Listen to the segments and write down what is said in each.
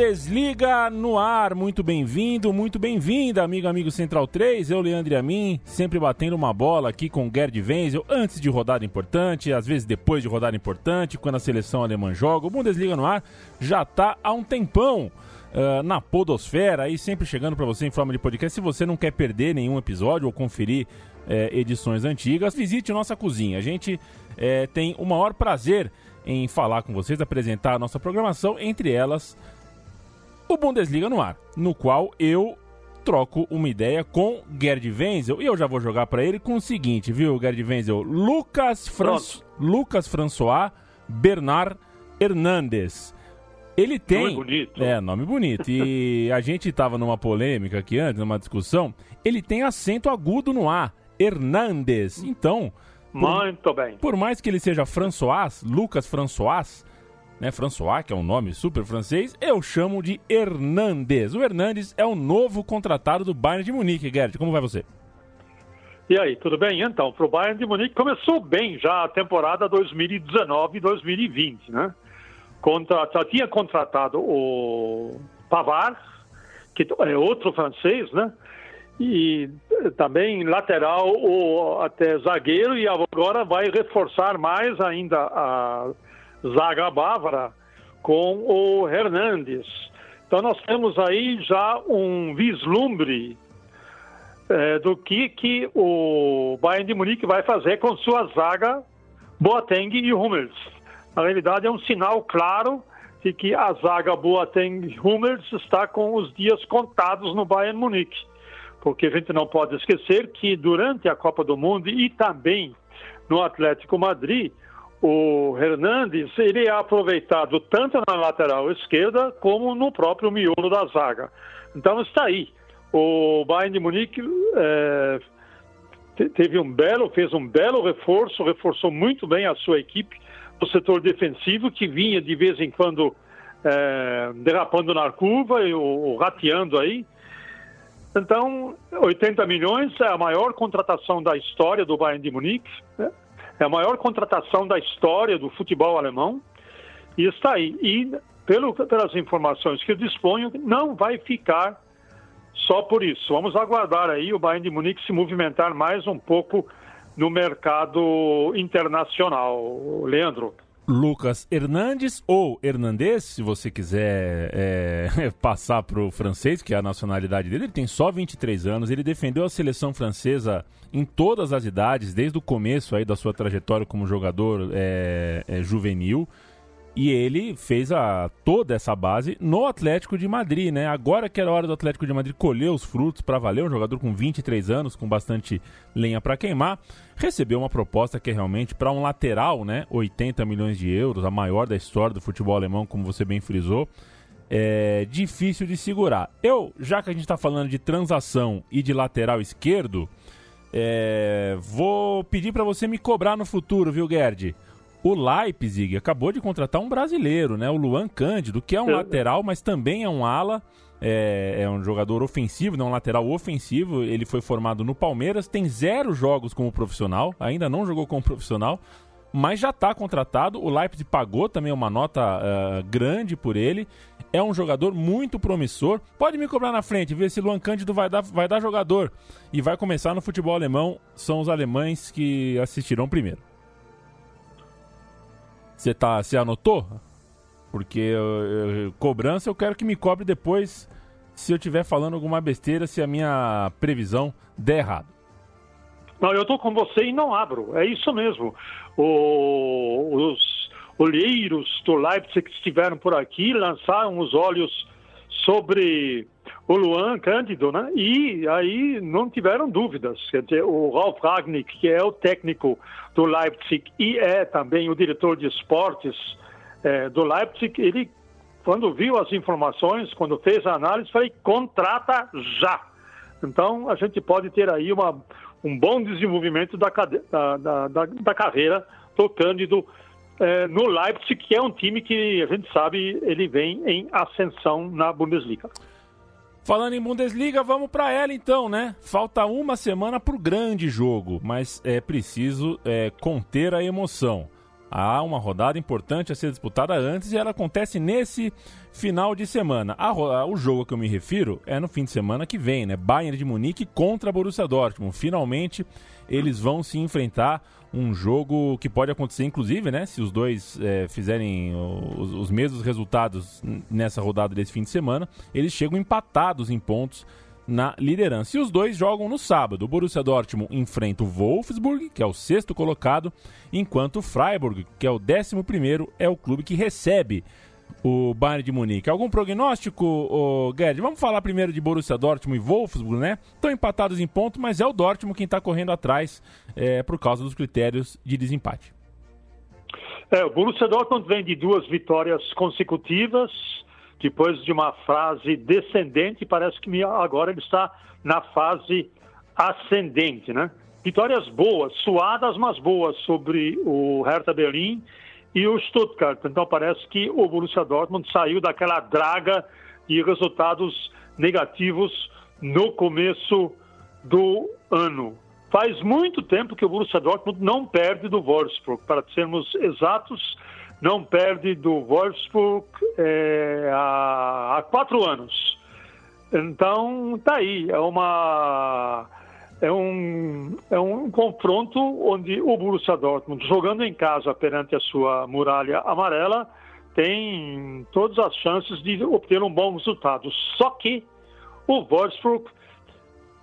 Bundesliga no ar, muito bem-vindo, muito bem-vinda, amigo, amigo Central 3, eu, Leandro e a mim, sempre batendo uma bola aqui com Gerd Wenzel, antes de rodada importante, às vezes depois de rodada importante, quando a seleção alemã joga, o Bundesliga no ar já tá há um tempão. Uh, na Podosfera, aí sempre chegando para você em forma de podcast. Se você não quer perder nenhum episódio ou conferir é, edições antigas, visite nossa cozinha. A gente é, tem o maior prazer em falar com vocês, apresentar a nossa programação, entre elas o Bundesliga no ar, no qual eu troco uma ideia com Gerd Wenzel e eu já vou jogar para ele com o seguinte, viu, Gerd Wenzel? Lucas, Fran... Lucas François Bernard Hernandes. Ele tem. Nome bonito. É, nome bonito. E a gente estava numa polêmica aqui antes, numa discussão. Ele tem acento agudo no A. Hernandes. Então. Por, Muito bem. Por mais que ele seja François, Lucas François, né, François, que é um nome super francês, eu chamo de Hernandes. O Hernandes é o novo contratado do Bayern de Munique, Gerd. Como vai você? E aí, tudo bem? Então, para o Bayern de Munique começou bem já a temporada 2019-2020, né? Contra, já tinha contratado o Pavard, que é outro francês, né? E também lateral ou até zagueiro, e agora vai reforçar mais ainda a zaga bávara com o Hernandes. Então nós temos aí já um vislumbre é, do que, que o Bayern de Munique vai fazer com sua zaga Boateng e Hummels. Na realidade é um sinal claro de que a zaga Boateng Hummels está com os dias contados no Bayern Munique. Porque a gente não pode esquecer que durante a Copa do Mundo e também no Atlético Madrid, o Hernandes é aproveitado tanto na lateral esquerda como no próprio miolo da zaga. Então está aí. O Bayern de Munique é, teve um belo, fez um belo reforço, reforçou muito bem a sua equipe no setor defensivo, que vinha de vez em quando é, derrapando na curva e, ou, rateando aí. Então, 80 milhões é a maior contratação da história do Bayern de Munique. Né? É a maior contratação da história do futebol alemão e está aí. E pelo, pelas informações que eu disponho, não vai ficar só por isso. Vamos aguardar aí o Bayern de Munique se movimentar mais um pouco no mercado internacional. Leandro. Lucas Hernandes ou Hernandes, se você quiser é, passar para o francês, que é a nacionalidade dele, ele tem só 23 anos, ele defendeu a seleção francesa em todas as idades, desde o começo aí da sua trajetória como jogador é, é, juvenil. E ele fez a, toda essa base no Atlético de Madrid, né? Agora que era hora do Atlético de Madrid colher os frutos para valer, um jogador com 23 anos, com bastante lenha para queimar, recebeu uma proposta que é realmente para um lateral, né? 80 milhões de euros, a maior da história do futebol alemão, como você bem frisou. É difícil de segurar. Eu, já que a gente está falando de transação e de lateral esquerdo, é, vou pedir para você me cobrar no futuro, viu, Gerd? O Leipzig acabou de contratar um brasileiro, né? O Luan Cândido, que é um lateral, mas também é um ala. É, é, um jogador ofensivo, não um lateral ofensivo. Ele foi formado no Palmeiras, tem zero jogos como profissional, ainda não jogou como profissional, mas já está contratado. O Leipzig pagou também uma nota uh, grande por ele. É um jogador muito promissor. Pode me cobrar na frente, ver se Luan Cândido vai dar, vai dar jogador. E vai começar no futebol alemão. São os alemães que assistirão primeiro. Você tá, anotou? Porque eu, eu, cobrança eu quero que me cobre depois se eu estiver falando alguma besteira, se a minha previsão der errado. Não, eu estou com você e não abro. É isso mesmo. O, os olheiros do Leipzig que estiveram por aqui lançaram os olhos sobre o Luan Cândido, né? E aí não tiveram dúvidas. O Ralf Ragnick, que é o técnico do Leipzig e é também o diretor de esportes é, do Leipzig, ele, quando viu as informações, quando fez a análise, falei, contrata já. Então, a gente pode ter aí uma, um bom desenvolvimento da, da, da, da carreira do Cândido é, no Leipzig, que é um time que a gente sabe ele vem em ascensão na Bundesliga. Falando em Bundesliga, vamos para ela então, né? Falta uma semana para o grande jogo, mas é preciso é, conter a emoção. Há uma rodada importante a ser disputada antes e ela acontece nesse final de semana. A, o jogo a que eu me refiro é no fim de semana que vem, né? Bayern de Munique contra Borussia Dortmund. Finalmente eles vão se enfrentar um jogo que pode acontecer, inclusive, né? Se os dois é, fizerem os, os mesmos resultados nessa rodada desse fim de semana, eles chegam empatados em pontos na liderança. E os dois jogam no sábado. O Borussia Dortmund enfrenta o Wolfsburg, que é o sexto colocado, enquanto o Freiburg, que é o décimo primeiro, é o clube que recebe o Bayern de Munique. Algum prognóstico, Guedes? Vamos falar primeiro de Borussia Dortmund e Wolfsburg, né? Estão empatados em ponto, mas é o Dortmund quem está correndo atrás é, por causa dos critérios de desempate. É, o Borussia Dortmund vem de duas vitórias consecutivas, depois de uma fase descendente, parece que agora ele está na fase ascendente, né? Vitórias boas, suadas, mas boas sobre o Hertha Berlim e o Stuttgart. Então parece que o Borussia Dortmund saiu daquela draga de resultados negativos no começo do ano. Faz muito tempo que o Borussia Dortmund não perde do Wolfsburg. Para sermos exatos, não perde do Wolfsburg é, há, há, quatro anos. Então, tá aí, é uma é um, é um confronto onde o Borussia Dortmund, jogando em casa perante a sua muralha amarela, tem todas as chances de obter um bom resultado. Só que o Wolfsburg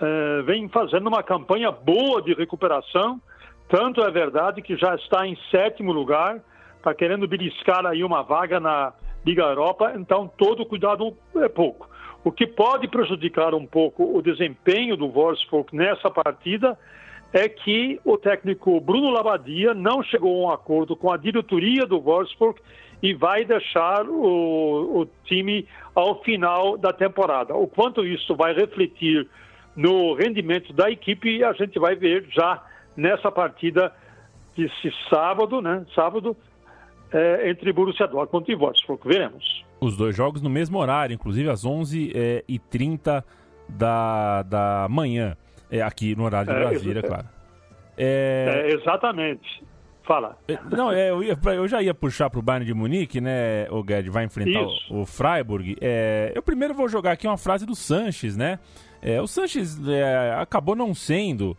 é, vem fazendo uma campanha boa de recuperação, tanto é verdade que já está em sétimo lugar, está querendo beliscar aí uma vaga na Liga Europa, então todo cuidado é pouco. O que pode prejudicar um pouco o desempenho do Wolfsburg nessa partida é que o técnico Bruno Labadia não chegou a um acordo com a diretoria do Wolfsburg e vai deixar o, o time ao final da temporada. O quanto isso vai refletir no rendimento da equipe, a gente vai ver já nessa partida desse sábado, né? Sábado, é, entre Borussia Dortmund e Wolfsburg. Veremos. Os dois jogos no mesmo horário, inclusive às 11h30 é, da, da manhã, é, aqui no horário de é, Brasília, claro. É, é, exatamente. Fala. É, não, é, eu, ia, eu já ia puxar para o Bayern de Munique, né, o Guedes vai enfrentar o, o, Freiburg. É, eu primeiro vou jogar aqui uma frase do Sanches, né? É, o Sanches é, acabou não sendo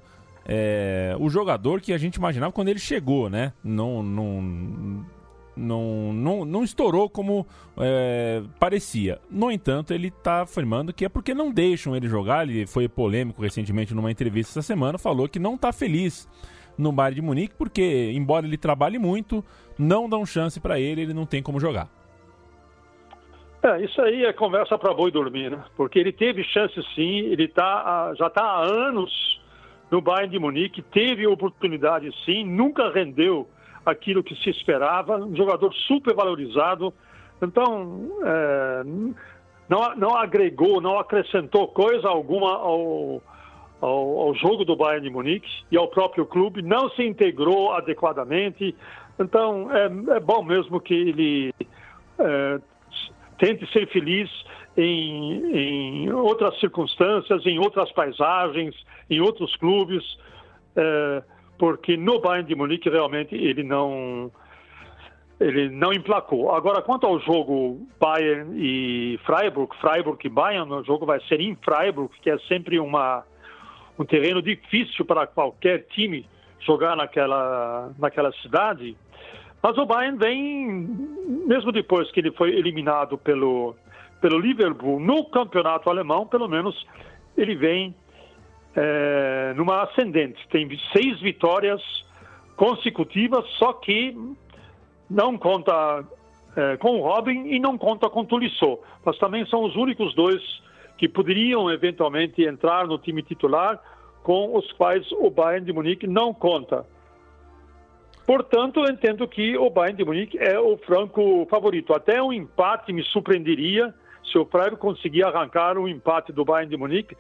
é, o jogador que a gente imaginava quando ele chegou, né? Não, não, não, não, não estourou como é, parecia. No entanto, ele está afirmando que é porque não deixam ele jogar. Ele foi polêmico recentemente numa entrevista essa semana, falou que não está feliz no Bayern de Munique porque, embora ele trabalhe muito, não dão chance para ele, ele não tem como jogar. É, isso aí é conversa para boi dormir, né? Porque ele teve chance sim, ele tá, já está há anos no Bayern de Munique, teve oportunidade sim, nunca rendeu aquilo que se esperava, um jogador super valorizado. Então, é, não, não agregou, não acrescentou coisa alguma ao, ao, ao, jogo do Bayern de Munique e ao próprio clube, não se integrou adequadamente. Então, é, é bom mesmo que ele é, tente ser feliz em, em, outras circunstâncias, em outras paisagens, em outros clubes. É, porque no Bayern de Munique realmente ele não ele não emplacou. Agora, quanto ao jogo Bayern e Freiburg, Freiburg e Bayern, o jogo vai ser em Freiburg, que é sempre uma, um terreno difícil para qualquer time jogar naquela, naquela cidade. Mas o Bayern vem, mesmo depois que ele foi eliminado pelo, pelo Liverpool no campeonato alemão, pelo menos ele vem é, numa ascendente. Tem seis vitórias consecutivas, só que não conta é, com o Robin e não conta com o. Mas também são os únicos dois que poderiam eventualmente entrar no time titular, com os quais o Bayern de Munique não conta. Portanto, eu entendo que o Bayern de Munique é o franco favorito. Até um empate me surpreenderia se o Freiburg conseguir arrancar um empate do Bayern de Munique,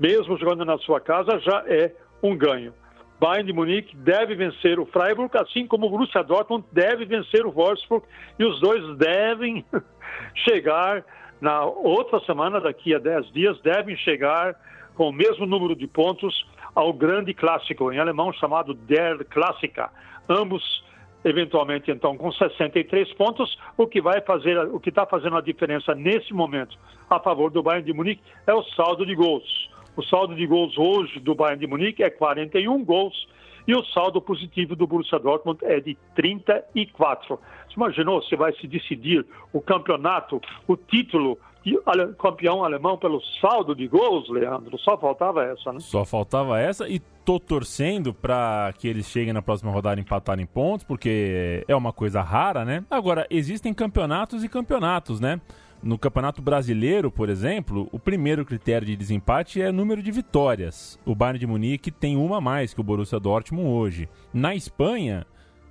mesmo jogando na sua casa, já é um ganho. Bayern de Munique deve vencer o Freiburg, assim como o Borussia Dortmund deve vencer o Wolfsburg, e os dois devem chegar na outra semana, daqui a 10 dias, devem chegar com o mesmo número de pontos ao grande clássico, em alemão chamado Der Klassiker. Ambos eventualmente então com 63 pontos, o que vai fazer, o que está fazendo a diferença nesse momento a favor do Bayern de Munique é o saldo de gols. O saldo de gols hoje do Bayern de Munique é 41 gols e o saldo positivo do Borussia Dortmund é de 34. Você imaginou se vai se decidir o campeonato, o título de campeão alemão pelo saldo de gols, Leandro? Só faltava essa, né? Só faltava essa e tô torcendo para que eles cheguem na próxima rodada empatarem pontos, porque é uma coisa rara, né? Agora, existem campeonatos e campeonatos, né? No Campeonato Brasileiro, por exemplo, o primeiro critério de desempate é o número de vitórias. O Bayern de Munique tem uma a mais que o Borussia Dortmund hoje. Na Espanha,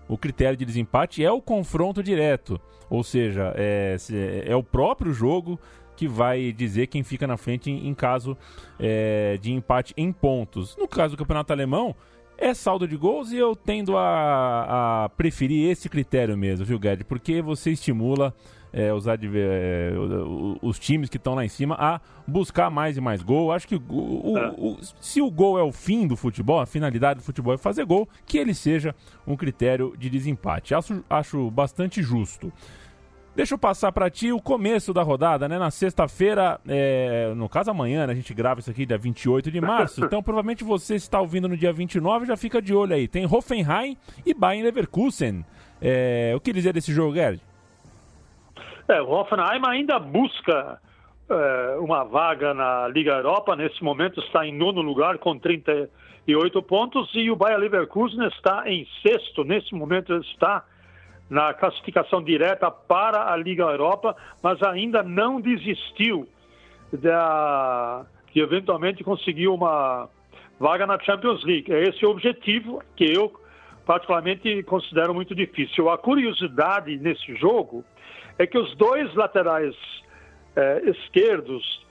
o critério de desempate é o confronto direto, ou seja, é, é o próprio jogo que vai dizer quem fica na frente em, caso é, de empate em pontos. No caso do Campeonato Alemão, é saldo de gols e eu tendo a, a preferir esse critério mesmo, viu, Guedes? Porque você estimula é, os, é, os, times que estão lá em cima a buscar mais e mais gol. Acho que o, o, é. o, se o gol é o fim do futebol, a finalidade do futebol é fazer gol, que ele seja um critério de desempate. Acho, acho bastante justo. Deixa eu passar para ti o começo da rodada, né? Na sexta-feira, é, no caso amanhã, né? a gente grava isso aqui dia 28 de março. Então, provavelmente você está ouvindo no dia 29, já fica de olho aí. Tem Hoffenheim e Bayern Leverkusen. É, o que dizer desse jogo, Gerd? É, o Hoffenheim ainda busca é, uma vaga na Liga Europa. Nesse momento está em nono lugar com 38 pontos e o Bayer Leverkusen está em sexto. Nesse momento está na classificação direta para a Liga Europa, mas ainda não desistiu da, de eventualmente conseguir uma vaga na Champions League. É esse o objetivo que eu particularmente considero muito difícil. A curiosidade nesse jogo é que os dois laterais é, esquerdos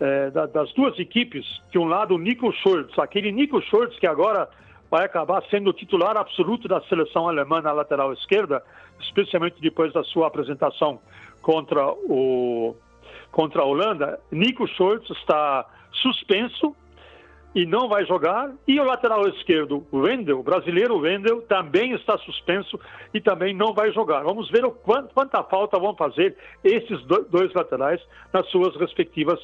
é, da, das duas equipes, de um lado o Nico Schultz, aquele Nico Schultz que agora vai acabar sendo o titular absoluto da seleção alemã na lateral esquerda, especialmente depois da sua apresentação contra, o, contra a Holanda. Nico Schultz está suspenso e não vai jogar. E o lateral esquerdo, Wendel, o brasileiro Wendel, também está suspenso e também não vai jogar. Vamos ver o quanto, quanta falta vão fazer esses dois laterais nas suas respectivas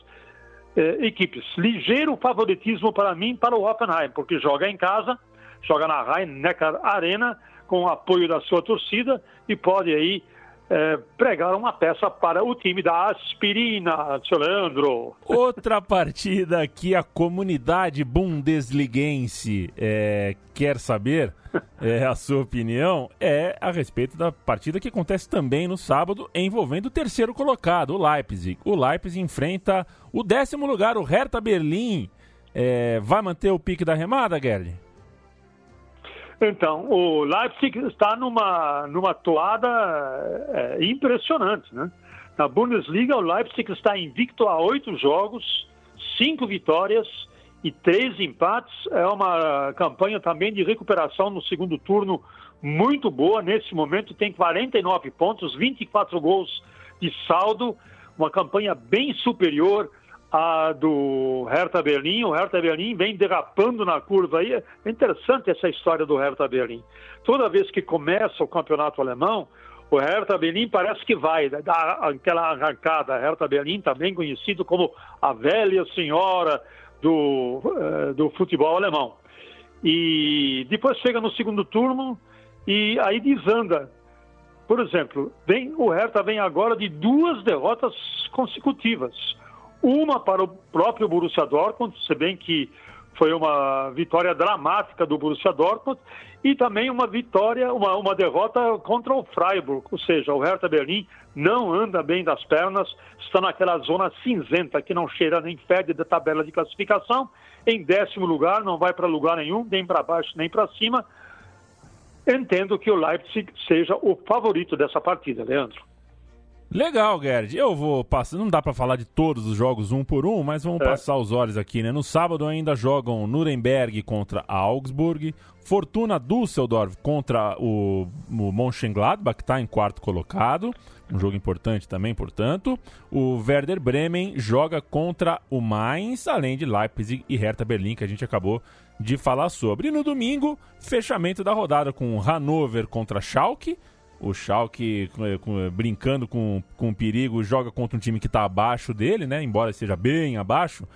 eh, equipes. Ligeiro favoritismo para mim para o Hoffenheim, porque joga em casa, joga na Rhein-Neckar Arena com o apoio da sua torcida e pode aí é, pregar uma peça para o time da Aspirina, seu Leandro. Outra partida que a comunidade bundesliguense é, quer saber é, a sua opinião é a respeito da partida que acontece também no sábado envolvendo o terceiro colocado, o Leipzig. O Leipzig enfrenta o décimo lugar, o Hertha Berlim. É, vai manter o pique da remada, Gerd? Então, o Leipzig está numa, numa toada é, impressionante, né? Na Bundesliga, o Leipzig está invicto a oito jogos, cinco vitórias e três empates. É uma campanha também de recuperação no segundo turno muito boa. Nesse momento tem 49 pontos, 24 gols de saldo, uma campanha bem superior a do Hertha Berlim. O Hertha Berlim vem derrapando na curva aí. É interessante essa história do Hertha Berlim. Toda vez que começa o campeonato alemão, o Hertha Berlim parece que vai dar aquela arrancada. Hertha Berlim também conhecido como a velha senhora do, uh, do futebol alemão. E depois chega no segundo turno e aí desanda. Por exemplo, vem, o Hertha vem agora de duas derrotas consecutivas uma para o próprio Borussia Dortmund, se bem que foi uma vitória dramática do Borussia Dortmund, e também uma vitória, uma, uma derrota contra o Freiburg, ou seja, o Hertha Berlim não anda bem das pernas, está naquela zona cinzenta que não cheira nem fede da tabela de classificação, em décimo lugar, não vai para lugar nenhum, nem para baixo nem para cima. Entendo que o Leipzig seja o favorito dessa partida, Leandro. Legal, Gerd. Eu vou passar. Não dá para falar de todos os jogos um por um, mas vamos é. passar os olhos aqui, né? No sábado ainda jogam Nuremberg contra Augsburg, Fortuna Düsseldorf contra o, o Mönchengladbach, que está em quarto colocado. Um jogo importante também, portanto. O Werder Bremen joga contra o Mainz, além de Leipzig e Hertha Berlim, que a gente acabou de falar sobre. E no domingo, fechamento da rodada com Hannover contra Schalke o Schalke brincando com, com perigo joga contra um time que está abaixo dele, né? Embora seja bem abaixo,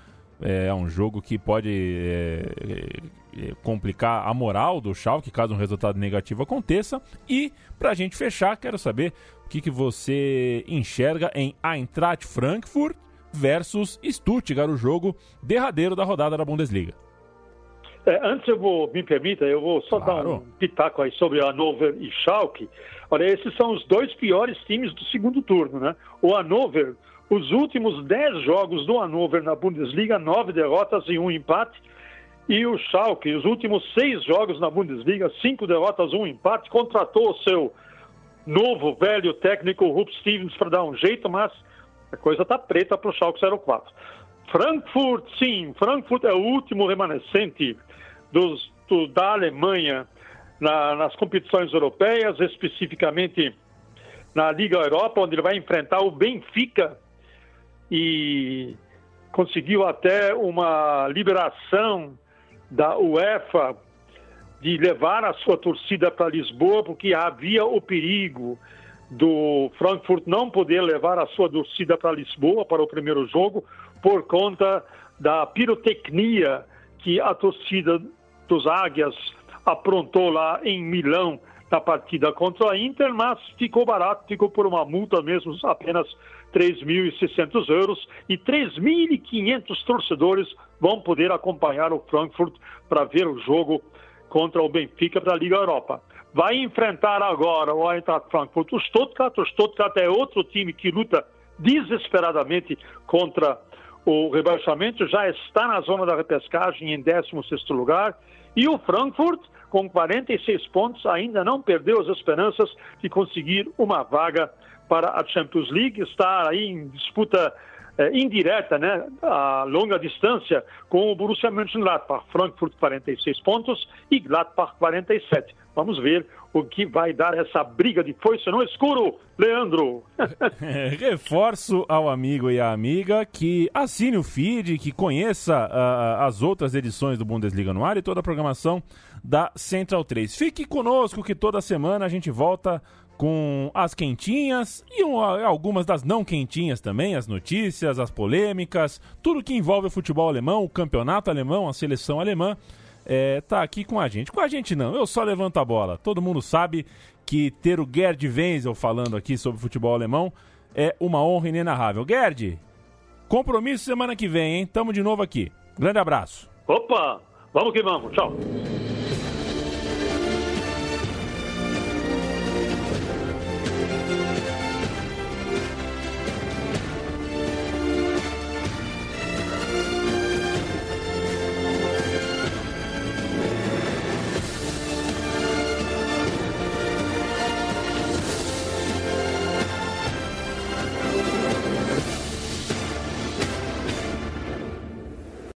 é um jogo que pode é, é, complicar a moral do Schalke caso um resultado negativo aconteça. E para a gente fechar, quero saber o que, que você enxerga em Eintracht Frankfurt versus Stuttgart, o jogo derradeiro da rodada da Bundesliga. É, antes eu vou, me permita, eu vou só claro. dar um pitaco aí sobre a Hannover e Schalke. Olha, esses são os dois piores times do segundo turno, né? O Hannover, os últimos dez jogos do Hannover na Bundesliga, nove derrotas e um empate. E o Schalke, os últimos seis jogos na Bundesliga, cinco derrotas, um empate, contratou o seu novo, velho técnico, Rupp Stevens, para dar um jeito, mas a coisa está preta para o Schalke 04. Frankfurt, sim, Frankfurt é o último remanescente dos, do, da Alemanha na, nas competições europeias, especificamente na Liga Europa, onde ele vai enfrentar o Benfica e conseguiu até uma liberação da UEFA de levar a sua torcida para Lisboa, porque havia o perigo do Frankfurt não poder levar a sua torcida para Lisboa para o primeiro jogo por conta da pirotecnia que a torcida dos Águias aprontou lá em Milão na partida contra a Inter, mas ficou barato, ficou por uma multa mesmo, apenas 3.600 euros e 3.500 torcedores vão poder acompanhar o Frankfurt para ver o jogo contra o Benfica da Liga Europa. Vai enfrentar agora o Eintracht Frankfurt, o Stuttgart. O Stuttgart é outro time que luta desesperadamente contra o rebaixamento, já está na zona da repescagem em 16º lugar. E o Frankfurt, com 46 pontos, ainda não perdeu as esperanças de conseguir uma vaga para a Champions League. Está aí em disputa eh, indireta, né, a longa distância, com o Borussia Mönchengladbach. Frankfurt 46 pontos e Gladbach 47. Vamos ver o que vai dar essa briga de foice no escuro, Leandro. Reforço ao amigo e à amiga que assine o feed, que conheça uh, as outras edições do Bundesliga no ar e toda a programação da Central 3. Fique conosco que toda semana a gente volta com as quentinhas e algumas das não quentinhas também, as notícias, as polêmicas, tudo que envolve o futebol alemão, o campeonato alemão, a seleção alemã é, tá aqui com a gente. Com a gente não, eu só levanto a bola. Todo mundo sabe que ter o Gerd Wenzel falando aqui sobre futebol alemão é uma honra inenarrável. Gerd, compromisso semana que vem, hein? Tamo de novo aqui. Grande abraço. Opa, vamos que vamos. Tchau.